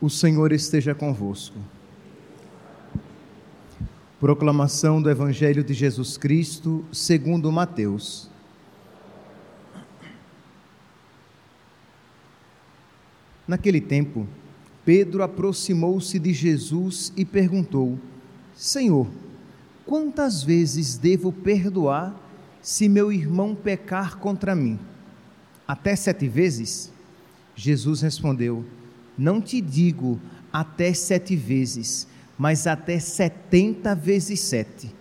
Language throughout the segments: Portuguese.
O Senhor esteja convosco. Proclamação do Evangelho de Jesus Cristo, segundo Mateus. Naquele tempo, Pedro aproximou-se de Jesus e perguntou: Senhor, quantas vezes devo perdoar se meu irmão pecar contra mim? Até sete vezes? Jesus respondeu: Não te digo até sete vezes, mas até setenta vezes sete.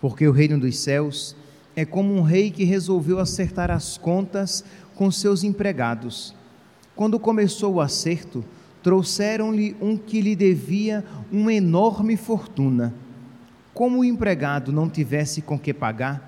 Porque o reino dos céus é como um rei que resolveu acertar as contas com seus empregados. Quando começou o acerto, trouxeram-lhe um que lhe devia uma enorme fortuna. Como o empregado não tivesse com que pagar,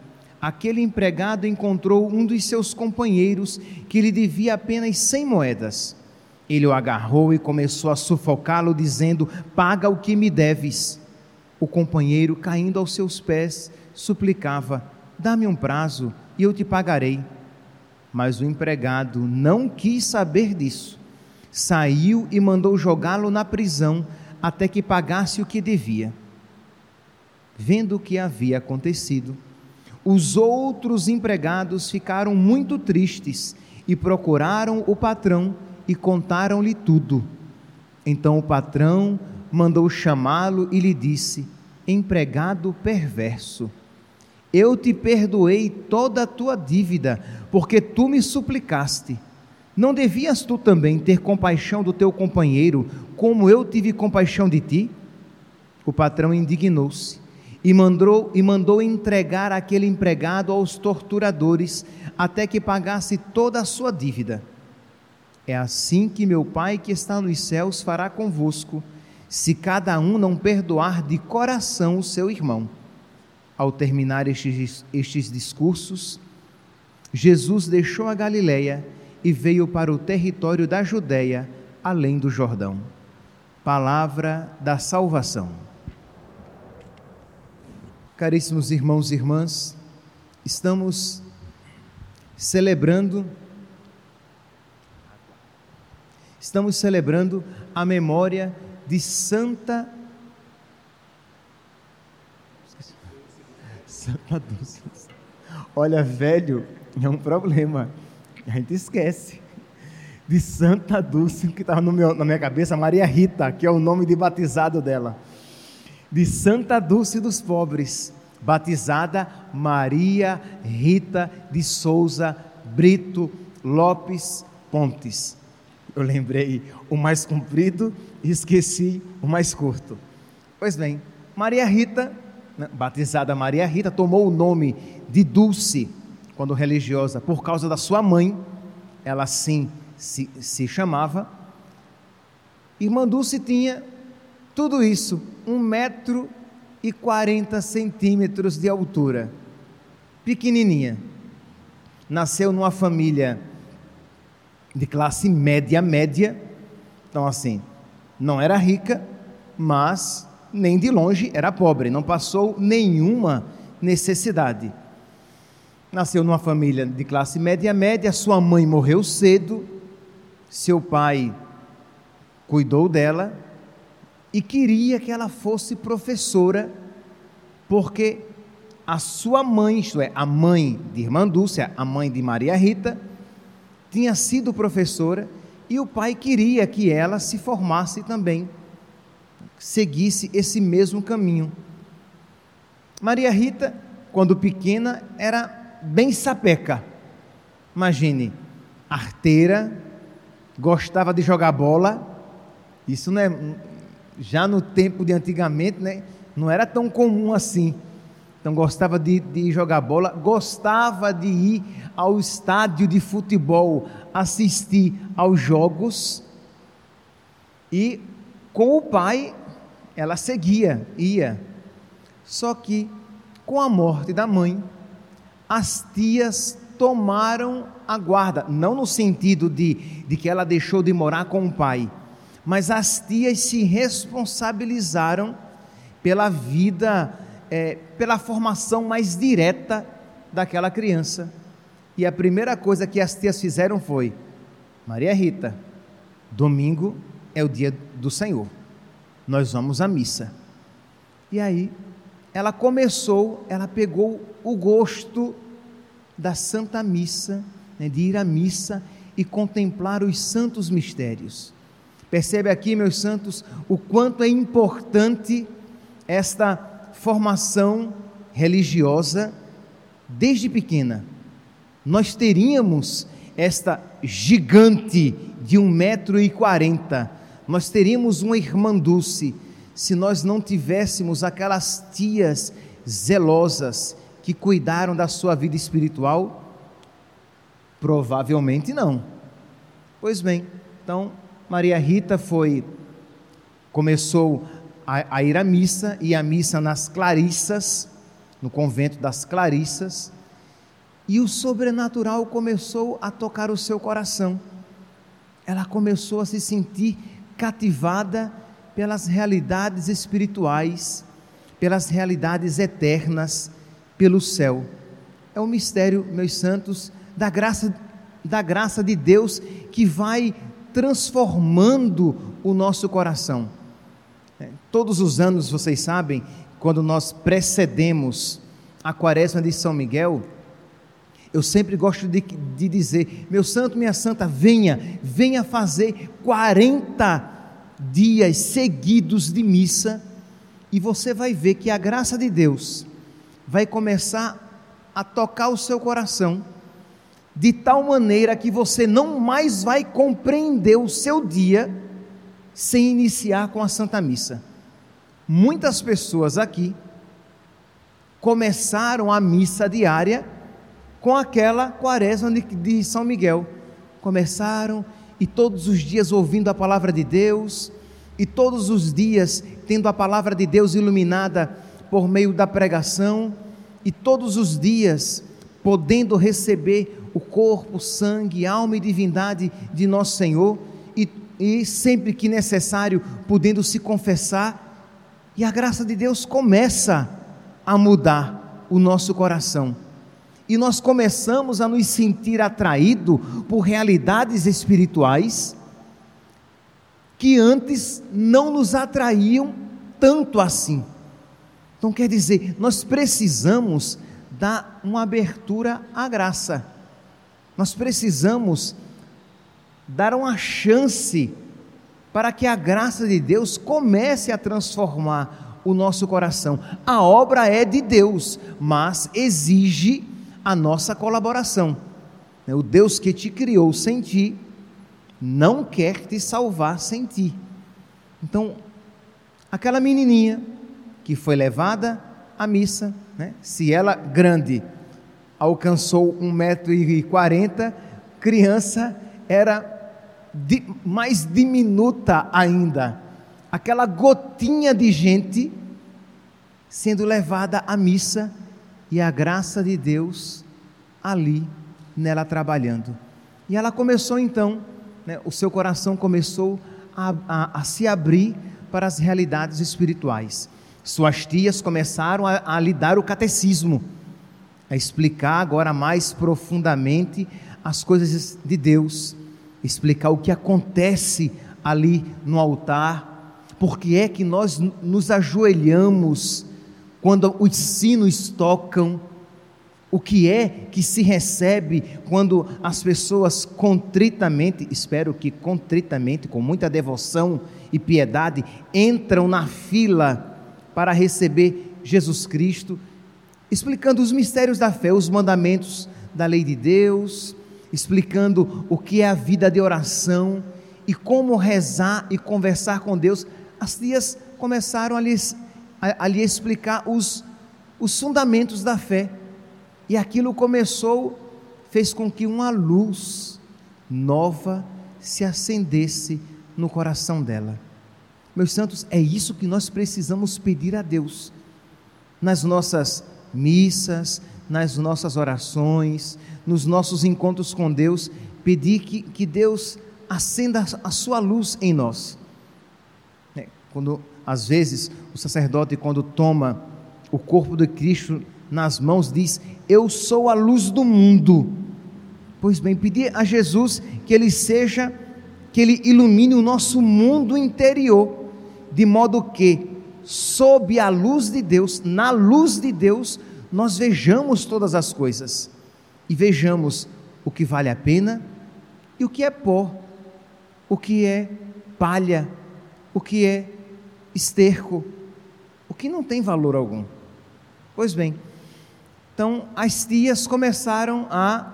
aquele empregado encontrou um dos seus companheiros que lhe devia apenas cem moedas. Ele o agarrou e começou a sufocá-lo, dizendo: Paga o que me deves. O companheiro, caindo aos seus pés, suplicava: Dá-me um prazo e eu te pagarei. Mas o empregado não quis saber disso saiu e mandou jogá-lo na prisão até que pagasse o que devia. Vendo o que havia acontecido, os outros empregados ficaram muito tristes e procuraram o patrão e contaram-lhe tudo. Então o patrão mandou chamá-lo e lhe disse: Empregado perverso, eu te perdoei toda a tua dívida, porque tu me suplicaste. Não devias tu também ter compaixão do teu companheiro, como eu tive compaixão de ti? O patrão indignou-se e mandou, e mandou entregar aquele empregado aos torturadores até que pagasse toda a sua dívida. É assim que meu Pai que está nos céus fará convosco, se cada um não perdoar de coração o seu irmão. Ao terminar estes, estes discursos, Jesus deixou a Galileia e veio para o território da Judéia, além do Jordão. Palavra da salvação. Caríssimos irmãos e irmãs, estamos celebrando estamos celebrando a memória de Santa Santa Dulce. Olha, velho, é um problema. A gente esquece de Santa Dulce, que estava na minha cabeça, Maria Rita, que é o nome de batizado dela. De Santa Dulce dos Pobres, batizada Maria Rita de Souza Brito Lopes Pontes. Eu lembrei o mais comprido e esqueci o mais curto. Pois bem, Maria Rita, né, batizada Maria Rita, tomou o nome de Dulce quando religiosa, por causa da sua mãe, ela sim se, se chamava. Irmã Dulce tinha tudo isso, um metro e quarenta centímetros de altura, pequenininha. Nasceu numa família de classe média média, então assim, não era rica, mas nem de longe era pobre, não passou nenhuma necessidade. Nasceu numa família de classe média média, sua mãe morreu cedo, seu pai cuidou dela e queria que ela fosse professora, porque a sua mãe, isto é, a mãe de Irmã Dúcia, a mãe de Maria Rita, tinha sido professora e o pai queria que ela se formasse também, seguisse esse mesmo caminho. Maria Rita, quando pequena, era bem sapeca. Imagine, arteira, gostava de jogar bola. Isso não é já no tempo de antigamente, né? Não era tão comum assim. Então gostava de, de jogar bola, gostava de ir ao estádio de futebol, assistir aos jogos. E Com o pai, ela seguia, ia. Só que, com a morte da mãe, as tias tomaram a guarda, não no sentido de, de que ela deixou de morar com o pai, mas as tias se responsabilizaram pela vida, é, pela formação mais direta daquela criança. E a primeira coisa que as tias fizeram foi: Maria Rita, domingo é o dia do Senhor, nós vamos à missa. E aí, ela começou, ela pegou o gosto da Santa Missa, né, de ir à missa e contemplar os santos mistérios. Percebe aqui, meus santos, o quanto é importante esta formação religiosa desde pequena. Nós teríamos esta gigante de um metro e quarenta, nós teríamos uma irmã Dulce se nós não tivéssemos aquelas tias zelosas que cuidaram da sua vida espiritual? Provavelmente não. Pois bem, então Maria Rita foi começou a, a ir à missa e a missa nas Clarissas, no convento das Clarissas, e o sobrenatural começou a tocar o seu coração. Ela começou a se sentir cativada pelas realidades espirituais, pelas realidades eternas, pelo céu. É o mistério, meus santos, da graça da graça de Deus que vai transformando o nosso coração. É, todos os anos, vocês sabem, quando nós precedemos a quaresma de São Miguel, eu sempre gosto de, de dizer: meu santo, minha santa, venha, venha fazer 40 dias seguidos de missa, e você vai ver que a graça de Deus vai começar a tocar o seu coração, de tal maneira que você não mais vai compreender o seu dia sem iniciar com a Santa Missa. Muitas pessoas aqui começaram a missa diária com aquela quaresma de, São Miguel. Começaram e todos os dias ouvindo a palavra de Deus, e todos os dias tendo a palavra de Deus iluminada por meio da pregação, e todos os dias podendo receber o corpo, sangue, alma e divindade de nosso Senhor, e, e sempre que necessário, podendo se confessar, e a graça de Deus começa a mudar o nosso coração e nós começamos a nos sentir atraídos por realidades espirituais que antes não nos atraíam tanto assim. Então quer dizer, nós precisamos dar uma abertura à graça. Nós precisamos dar uma chance para que a graça de Deus comece a transformar o nosso coração. A obra é de Deus, mas exige a nossa colaboração. Né, o Deus que te criou sem ti, não quer te salvar sem ti. Então, aquela menininha que foi levada à missa, né? se ela grande alcançou um metro e quarenta, criança era mais diminuta ainda. Aquela gotinha de gente sendo levada à missa e a graça de Deus ali nela trabalhando. E ela começou então, né, o seu coração começou a, a, a, se abrir para as realidades espirituais. Suas tias começaram a, a lhe dar o catecismo, a explicar agora mais profundamente as coisas de Deus, explicar o que acontece ali no altar, porque é que nós nos ajoelhamos quando os sinos tocam, o que é que se recebe quando as pessoas contritamente, espero que contritamente, com muita devoção e piedade, entram na fila para receber Jesus Cristo, explicando os mistérios da fé, os mandamentos da lei de Deus, explicando o que é a vida de oração e como rezar e conversar com Deus. As tias começaram a lhes a, a lhe explicar os, os fundamentos da fé. E aquilo começou, fez com que uma luz nova se acendesse no coração dela. Meus santos, é isso que nós precisamos pedir a Deus nas nossas missas, nas nossas orações, nos nossos encontros com Deus, pedir que, que Deus acenda a sua luz em nós. É, quando, às vezes, o sacerdote, quando toma o corpo de Cristo nas mãos, diz: Eu sou a luz do mundo. Pois bem, pedir a Jesus que Ele seja, que Ele ilumine o nosso mundo interior, de modo que, sob a luz de Deus, na luz de Deus, nós vejamos todas as coisas e vejamos o que vale a pena e o que é pó, o que é palha, o que é esterco, o que não tem valor algum. Pois bem, então as tias começaram a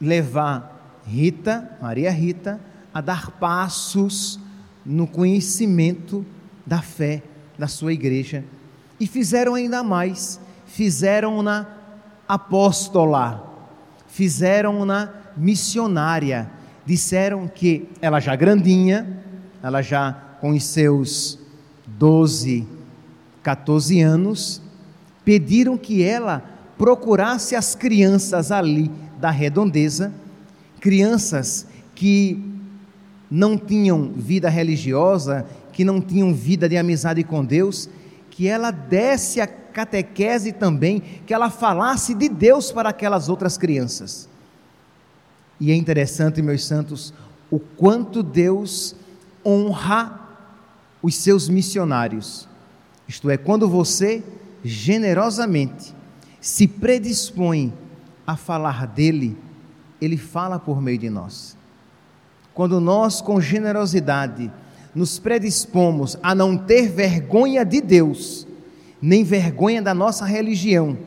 levar Rita, Maria Rita, a dar passos no conhecimento da fé da sua igreja. E fizeram ainda mais, fizeram-na apóstola, fizeram-na missionária. Disseram que ela já grandinha, ela já com os seus 12, 14 anos, pediram que ela procurasse as crianças ali da redondeza, crianças que não tinham vida religiosa, que não tinham vida de amizade com Deus, que ela desse a catequese também, que ela falasse de Deus para aquelas outras crianças. E é interessante, meus santos, o quanto Deus honra os seus missionários. Isto é, quando você generosamente se predispõe a falar dele, ele fala por meio de nós. Quando nós, com generosidade, nos predispomos a não ter vergonha de Deus, nem vergonha da nossa religião,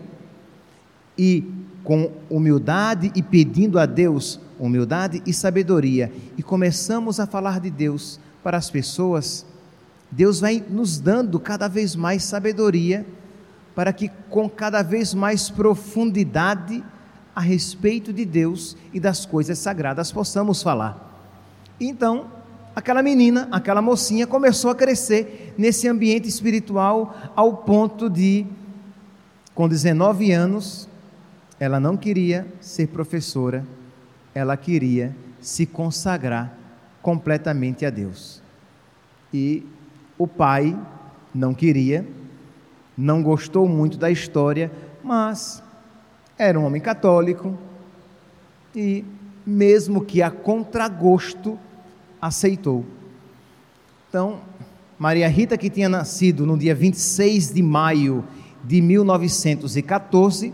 e com humildade e pedindo a Deus humildade e sabedoria, e começamos a falar de Deus para as pessoas, Deus vai nos dando cada vez mais sabedoria, para que com cada vez mais profundidade a respeito de Deus e das coisas sagradas possamos falar. Então, aquela menina, aquela mocinha começou a crescer nesse ambiente espiritual ao ponto de, com 19 anos, ela não queria ser professora, ela queria se consagrar completamente a Deus. E o pai não queria, não gostou muito da história, mas era um homem católico e, mesmo que a contragosto, aceitou. Então, Maria Rita, que tinha nascido no dia 26 de maio de 1914,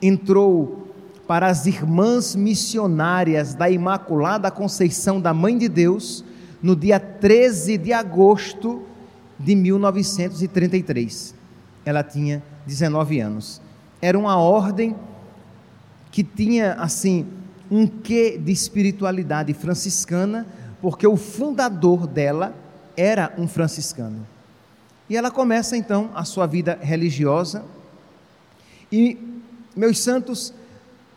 entrou para as Irmãs Missionárias da Imaculada Conceição da Mãe de Deus no dia 13 de agosto de 1933. Ela tinha 19 anos. Era uma ordem que tinha assim um quê de espiritualidade franciscana, porque o fundador dela era um franciscano. E ela começa então a sua vida religiosa. E, meus santos,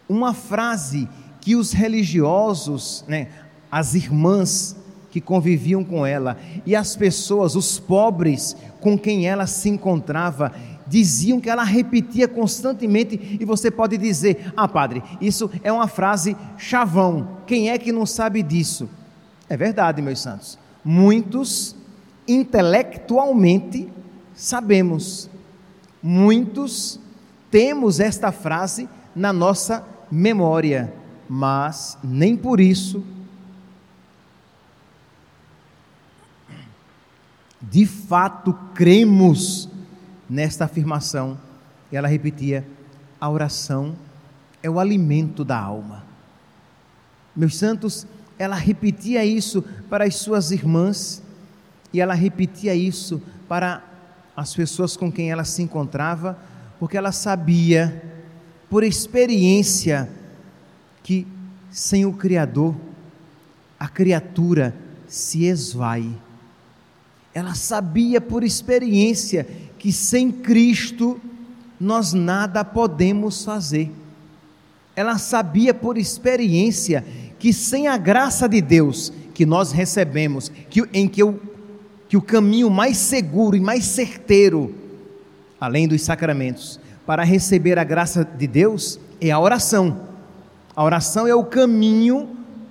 uma frase que os religiosos, né, as irmãs que conviviam com ela e as pessoas, os pobres com quem ela se encontrava, diziam que ela repetia constantemente, e você pode dizer: Ah, padre, isso é uma frase chavão, quem é que não sabe disso? É verdade, meus santos. Muitos, intelectualmente, sabemos, muitos temos esta frase na nossa memória, mas nem por isso de fato cremos nesta afirmação. E ela repetia: a oração é o alimento da alma. Meus santos, ela repetia isso para as suas irmãs e ela repetia isso para as pessoas com quem ela se encontrava, porque ela sabia, por experiência, que sem o Criador, a criatura se esvai. Ela sabia por experiência que sem Cristo nós nada podemos fazer. Ela sabia por experiência que sem a graça de Deus que nós recebemos, que, em que eu que o caminho mais seguro e mais certeiro, além dos sacramentos, para receber a graça de Deus é a oração. A oração é o caminho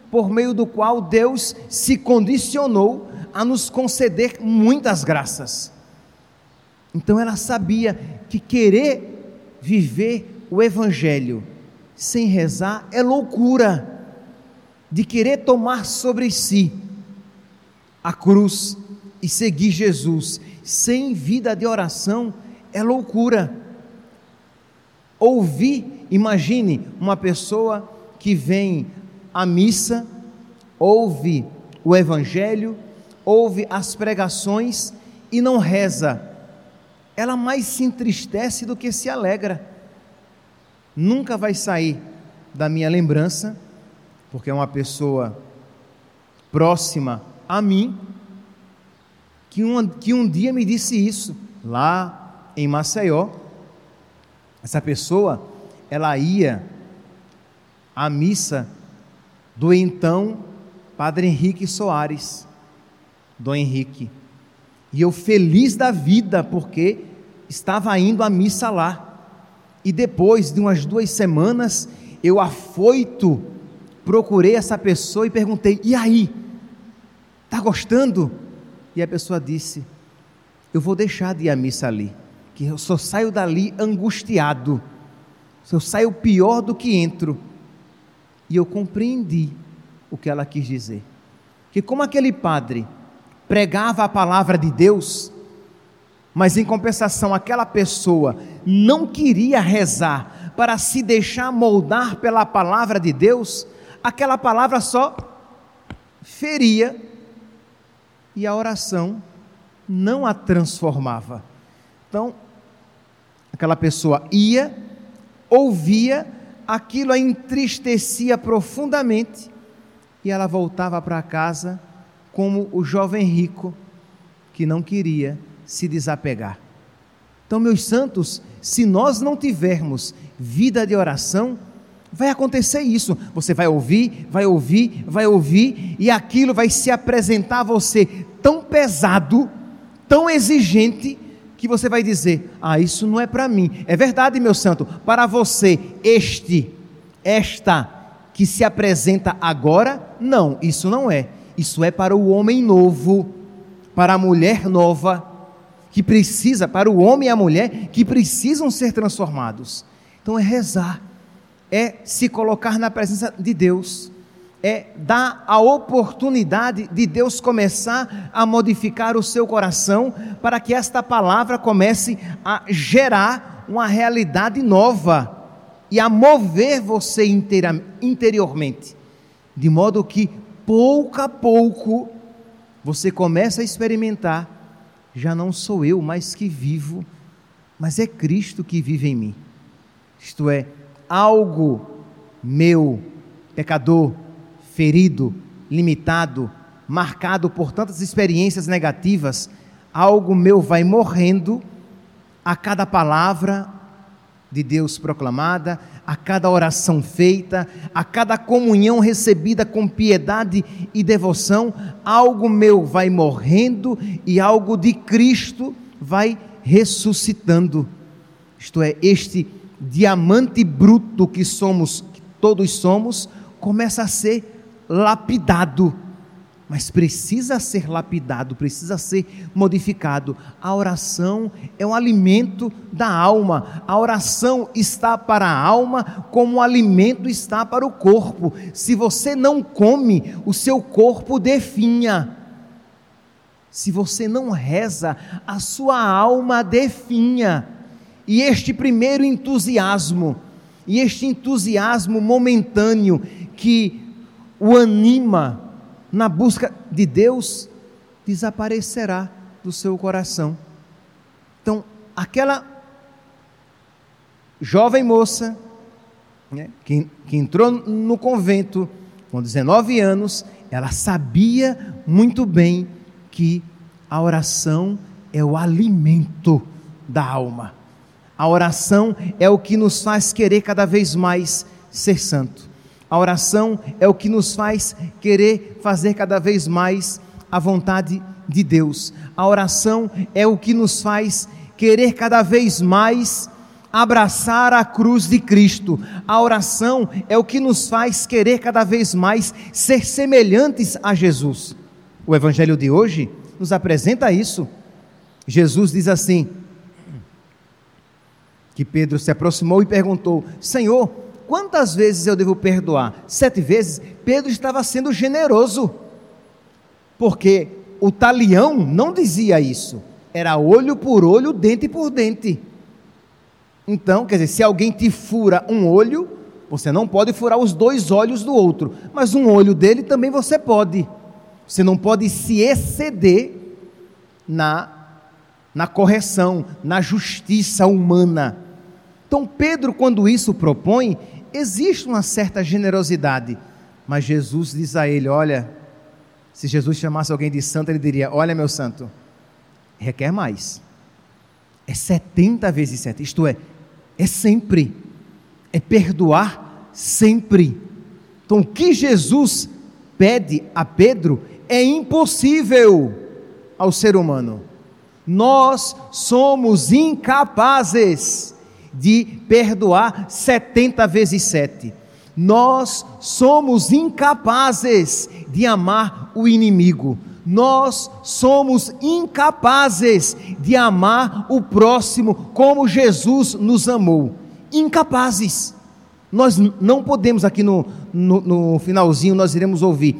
por meio do qual Deus se condicionou a nos conceder muitas graças. Então ela sabia que querer viver o Evangelho sem rezar é loucura, de querer tomar sobre si a cruz e seguir Jesus sem vida de oração é loucura. Ouvir, imagine uma pessoa que vem à missa, ouve o Evangelho, ouve as pregações e não reza. Ela mais se entristece do que se alegra. Nunca vai sair da minha lembrança, porque é uma pessoa próxima a mim, que um, que um dia me disse isso, lá em Maceió. Essa pessoa, ela ia à missa do então Padre Henrique Soares, Dom Henrique. E eu feliz da vida, porque estava indo à missa lá. E depois de umas duas semanas, eu afoito, procurei essa pessoa e perguntei: e aí? Está gostando? E a pessoa disse: Eu vou deixar de ir à missa ali, que eu só saio dali angustiado, eu saio pior do que entro. E eu compreendi o que ela quis dizer. Que, como aquele padre pregava a palavra de Deus, mas em compensação aquela pessoa não queria rezar para se deixar moldar pela palavra de Deus, aquela palavra só feria e a oração não a transformava. Então, aquela pessoa ia, ouvia, aquilo a entristecia profundamente e ela voltava para casa como o jovem rico que não queria se desapegar. Então, meus santos, se nós não tivermos vida de oração, vai acontecer isso. Você vai ouvir, vai ouvir, vai ouvir, e aquilo vai se apresentar a você tão pesado, tão exigente, que você vai dizer: Ah, isso não é para mim. É verdade, meu santo, para você, este, esta que se apresenta agora, não, isso não é. Isso é para o homem novo, para a mulher nova, que precisa, para o homem e a mulher que precisam ser transformados. Então é rezar é se colocar na presença de Deus, é dar a oportunidade de Deus começar a modificar o seu coração para que esta palavra comece a gerar uma realidade nova e a mover você interiormente, de modo que pouco a pouco você começa a experimentar: já não sou eu mais que vivo, mas é Cristo que vive em mim. Isto é, algo meu, pecador, ferido, limitado, marcado por tantas experiências negativas, algo meu vai morrendo a cada palavra de Deus proclamada, a cada oração feita, a cada comunhão recebida com piedade e devoção, algo meu vai morrendo e algo de Cristo vai ressuscitando. Isto é, este diamante bruto que somos, que todos somos, começa a ser lapidado. Mas precisa ser lapidado, precisa ser modificado. A oração é um alimento da alma. A oração está para a alma como o alimento está para o corpo. Se você não come, o seu corpo definha. Se você não reza, a sua alma definha. E este primeiro entusiasmo, e este entusiasmo momentâneo que o anima na busca de Deus, desaparecerá do seu coração. Então, aquela jovem moça né, que, que entrou no convento com 19 anos, ela sabia muito bem que a oração é o alimento da alma. A oração é o que nos faz querer cada vez mais ser santo. A oração é o que nos faz querer fazer cada vez mais a vontade de Deus. A oração é o que nos faz querer cada vez mais abraçar a cruz de Cristo. A oração é o que nos faz querer cada vez mais ser semelhantes a Jesus. O evangelho de hoje nos apresenta isso. Jesus diz assim: que Pedro se aproximou e perguntou: Senhor, quantas vezes eu devo perdoar? Sete vezes? Pedro estava sendo generoso, porque o talião não dizia isso, era olho por olho, dente por dente. Então, quer dizer, se alguém te fura um olho, você não pode furar os dois olhos do outro, mas um olho dele também você pode. Você não pode se exceder na, na correção, na justiça humana. Então, Pedro, quando isso propõe, existe uma certa generosidade, mas Jesus diz a ele: Olha, se Jesus chamasse alguém de santo, ele diria: Olha, meu santo, requer mais. É 70 vezes 7, isto é, é sempre, é perdoar sempre. Então, o que Jesus pede a Pedro é impossível ao ser humano. Nós somos incapazes de perdoar 70 vezes 7. Nós somos incapazes de amar o inimigo. Nós somos incapazes de amar o próximo como Jesus nos amou. Incapazes. Nós não podemos, aqui no, no, no finalzinho, nós iremos ouvir.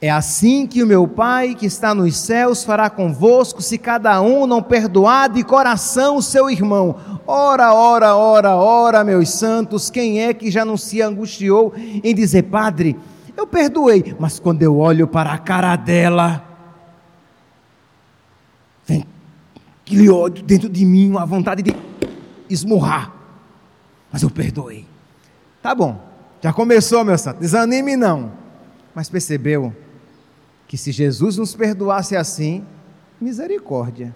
É assim que o meu Pai que está nos céus fará convosco, se cada um não perdoar de coração o seu irmão. Ora, ora, ora, ora, meus santos, quem é que já não se angustiou em dizer, Padre, eu perdoei, mas quando eu olho para a cara dela, vem aquele ódio dentro de mim, uma vontade de esmurrar. Mas eu perdoei. Tá bom, já começou, meu santo, desanime não. Mas percebeu que se Jesus nos perdoasse assim, misericórdia.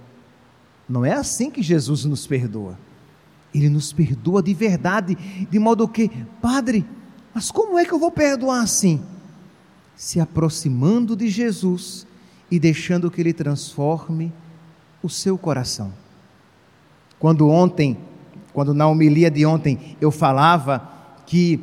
Não é assim que Jesus nos perdoa. Ele nos perdoa de verdade, de modo que, Padre, mas como é que eu vou perdoar assim? Se aproximando de Jesus e deixando que Ele transforme o seu coração. Quando ontem, quando na homilia de ontem eu falava que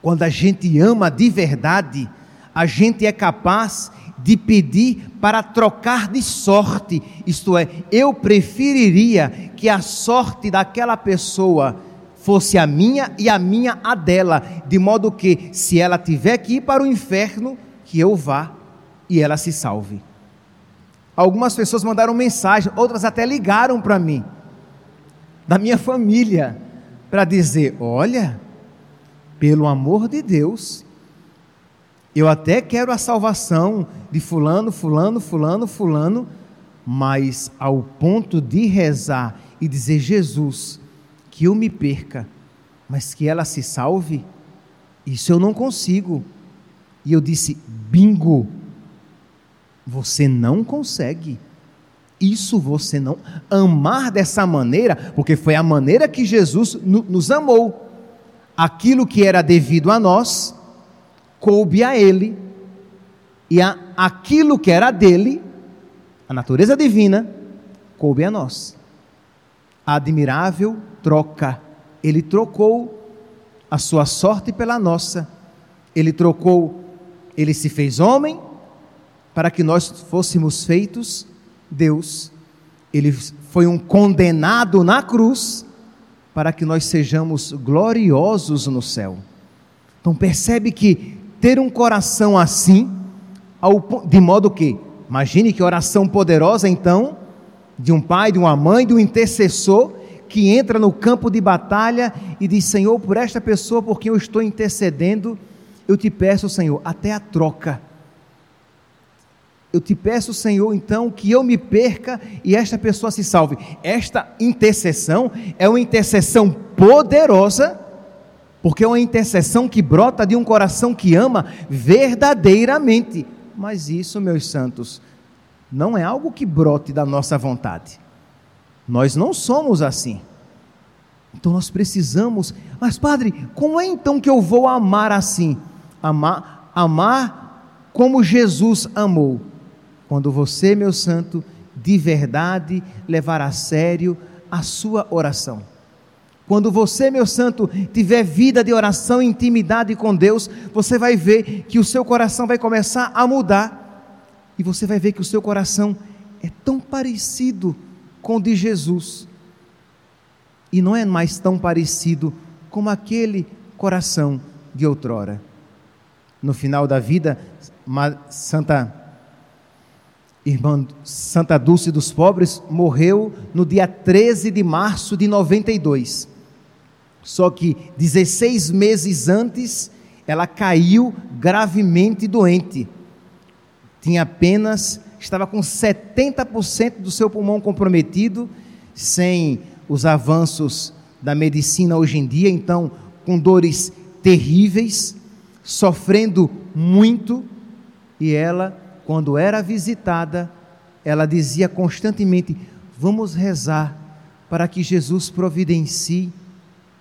quando a gente ama de verdade, a gente é capaz de pedir para trocar de sorte, isto é, eu preferiria que a sorte daquela pessoa fosse a minha e a minha a dela, de modo que, se ela tiver que ir para o inferno, que eu vá e ela se salve. Algumas pessoas mandaram mensagem, outras até ligaram para mim, da minha família, para dizer: olha, pelo amor de Deus, eu até quero a salvação de Fulano, Fulano, Fulano, Fulano, mas ao ponto de rezar e dizer: Jesus, que eu me perca, mas que ela se salve, isso eu não consigo. E eu disse: bingo, você não consegue. Isso você não. Amar dessa maneira, porque foi a maneira que Jesus nos amou. Aquilo que era devido a nós, coube a Ele, e a, aquilo que era dele, a natureza divina, coube a nós. Admirável troca. Ele trocou a sua sorte pela nossa. Ele trocou, ele se fez homem para que nós fôssemos feitos Deus. Ele foi um condenado na cruz para que nós sejamos gloriosos no céu. Então percebe que ter um coração assim, de modo que, imagine que oração poderosa então, de um pai, de uma mãe, de um intercessor, que entra no campo de batalha e diz: Senhor, por esta pessoa por quem eu estou intercedendo, eu te peço, Senhor, até a troca. Eu te peço, Senhor, então, que eu me perca e esta pessoa se salve. Esta intercessão é uma intercessão poderosa, porque é uma intercessão que brota de um coração que ama verdadeiramente. Mas isso, meus santos, não é algo que brote da nossa vontade. Nós não somos assim. Então nós precisamos, mas padre, como é então que eu vou amar assim? Amar, amar como Jesus amou, Quando você, meu santo, de verdade levar a sério a sua oração. Quando você, meu santo, tiver vida de oração e intimidade com Deus, você vai ver que o seu coração vai começar a mudar. E você vai ver que o seu coração é tão parecido com o de Jesus. E não é mais tão parecido como aquele coração de outrora. No final da vida, Santa Irmã Santa Dulce dos Pobres morreu no dia 13 de março de 92. Só que 16 meses antes, ela caiu gravemente doente. Tinha apenas, estava com 70% do seu pulmão comprometido, sem os avanços da medicina hoje em dia, então com dores terríveis, sofrendo muito, e ela, quando era visitada, ela dizia constantemente: Vamos rezar para que Jesus providencie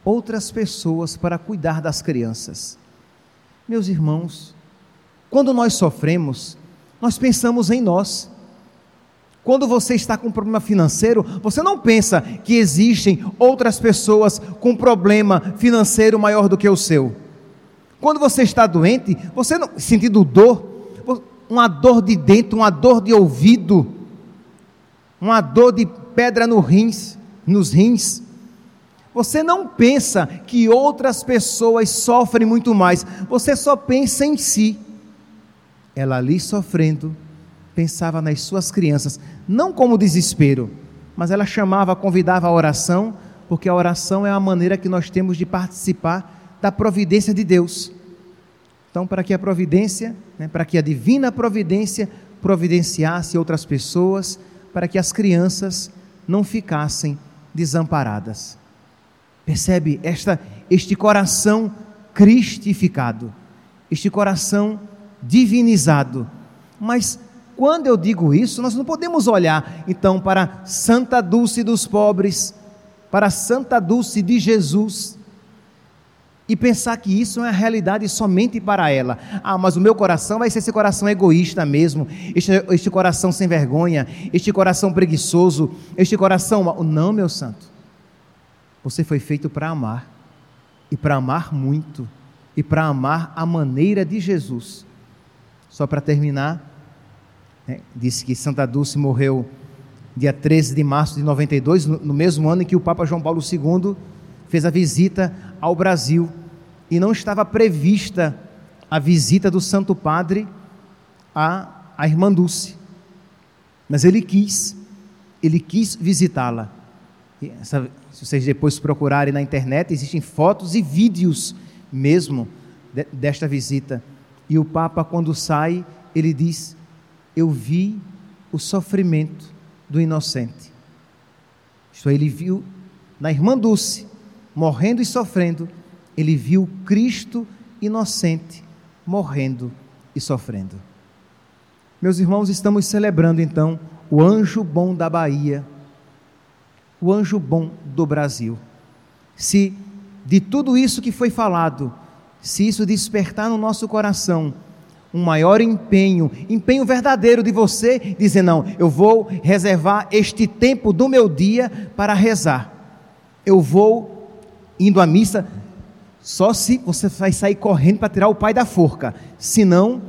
outras pessoas para cuidar das crianças. Meus irmãos, quando nós sofremos, nós pensamos em nós. Quando você está com um problema financeiro, você não pensa que existem outras pessoas com problema financeiro maior do que o seu. Quando você está doente, você não sentindo dor, uma dor de dentro, uma dor de ouvido, uma dor de pedra no rins, nos rins, você não pensa que outras pessoas sofrem muito mais, você só pensa em si. Ela ali sofrendo, pensava nas suas crianças, não como desespero, mas ela chamava, convidava a oração, porque a oração é a maneira que nós temos de participar da providência de Deus. Então, para que a providência, né, para que a divina providência providenciasse outras pessoas, para que as crianças não ficassem desamparadas. Percebe esta, este coração cristificado, este coração divinizado. Mas quando eu digo isso, nós não podemos olhar então para Santa Dulce dos pobres, para Santa Dulce de Jesus e pensar que isso é a realidade somente para ela. Ah, mas o meu coração vai ser esse coração egoísta mesmo, este, este coração sem vergonha, este coração preguiçoso, este coração. Não, meu santo. Você foi feito para amar, e para amar muito, e para amar a maneira de Jesus. Só para terminar, né, disse que Santa Dulce morreu dia 13 de março de 92, no, no mesmo ano em que o Papa João Paulo II fez a visita ao Brasil. E não estava prevista a visita do Santo Padre à, à irmã Dulce. Mas ele quis, ele quis visitá-la. Essa, se vocês depois procurarem na internet, existem fotos e vídeos mesmo de, desta visita. E o Papa, quando sai, ele diz: Eu vi o sofrimento do inocente. Isto é, ele viu na irmã Dulce, morrendo e sofrendo, ele viu Cristo inocente morrendo e sofrendo. Meus irmãos, estamos celebrando então o anjo bom da Bahia o anjo bom do Brasil. Se de tudo isso que foi falado, se isso despertar no nosso coração um maior empenho, empenho verdadeiro de você, dizer: Não, eu vou reservar este tempo do meu dia para rezar. Eu vou indo à missa, só se você vai sair correndo para tirar o pai da forca. Senão,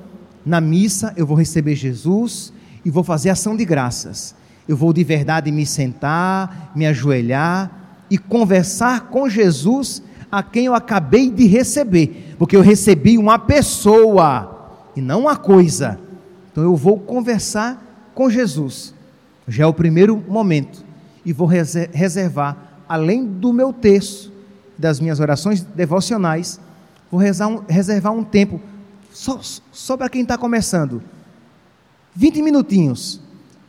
na missa eu vou receber Jesus e vou fazer ação de graças eu vou de verdade me sentar, me ajoelhar e conversar com Jesus, a quem eu acabei de receber, porque eu recebi uma pessoa e não uma coisa. Então eu vou conversar com Jesus. Já é o primeiro momento e vou reservar, além do meu texto, das minhas orações devocionais, vou um, reservar um tempo só, só para quem está começando. 20 minutinhos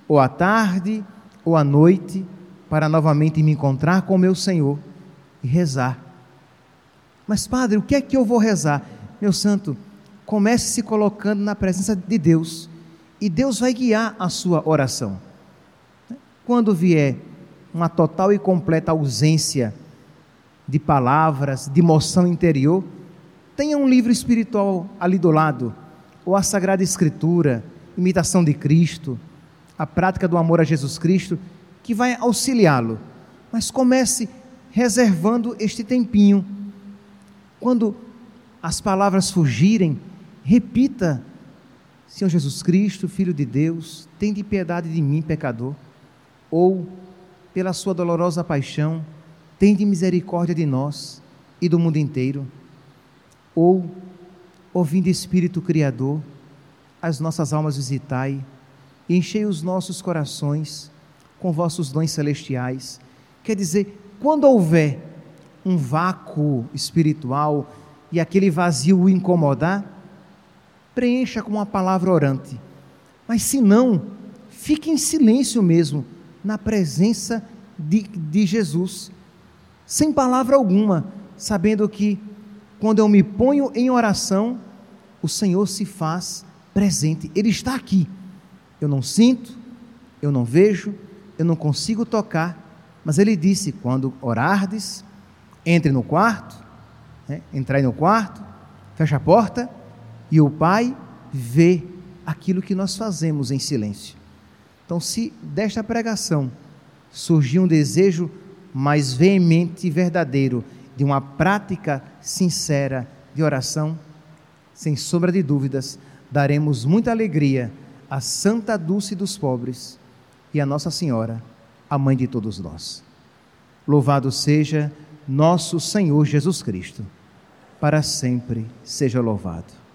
ou à tarde, ou à noite, para novamente me encontrar com meu Senhor e rezar. Mas, Padre, o que é que eu vou rezar? Meu santo, comece se colocando na presença de Deus e Deus vai guiar a sua oração. Quando vier uma total e completa ausência de palavras, de emoção interior, tenha um livro espiritual ali do lado, ou a Sagrada Escritura, imitação de Cristo, a prática do amor a Jesus Cristo, que vai auxiliá-lo. Mas comece reservando este tempinho. Quando as palavras fugirem, repita: Senhor Jesus Cristo, Filho de Deus, tem de piedade de mim, pecador. Ou, pela Sua dolorosa paixão, tem de misericórdia de nós e do mundo inteiro. Ou, ouvindo Espírito Criador, as nossas almas visitai e enchei os nossos corações com vossos dons celestiais. Quer dizer, quando houver um vácuo espiritual e aquele vazio o incomodar, preencha com uma palavra orante. Mas se não, fique em silêncio mesmo, na presença de, de Jesus, sem palavra alguma, sabendo que quando eu me ponho em oração, o Senhor se faz presente, Ele está aqui. Eu não sinto, eu não vejo, eu não consigo tocar, mas Ele disse: quando orardes, entre no quarto, né? entrai no quarto, fecha a porta, e o Pai vê aquilo que nós fazemos em silêncio. Então, se desta pregação surgir um desejo mais veemente e verdadeiro de uma prática sincera de oração, sem sombra de dúvidas, daremos muita alegria à Santa Dulce dos pobres e à Nossa Senhora, a mãe de todos nós. Louvado seja nosso Senhor Jesus Cristo, para sempre seja louvado.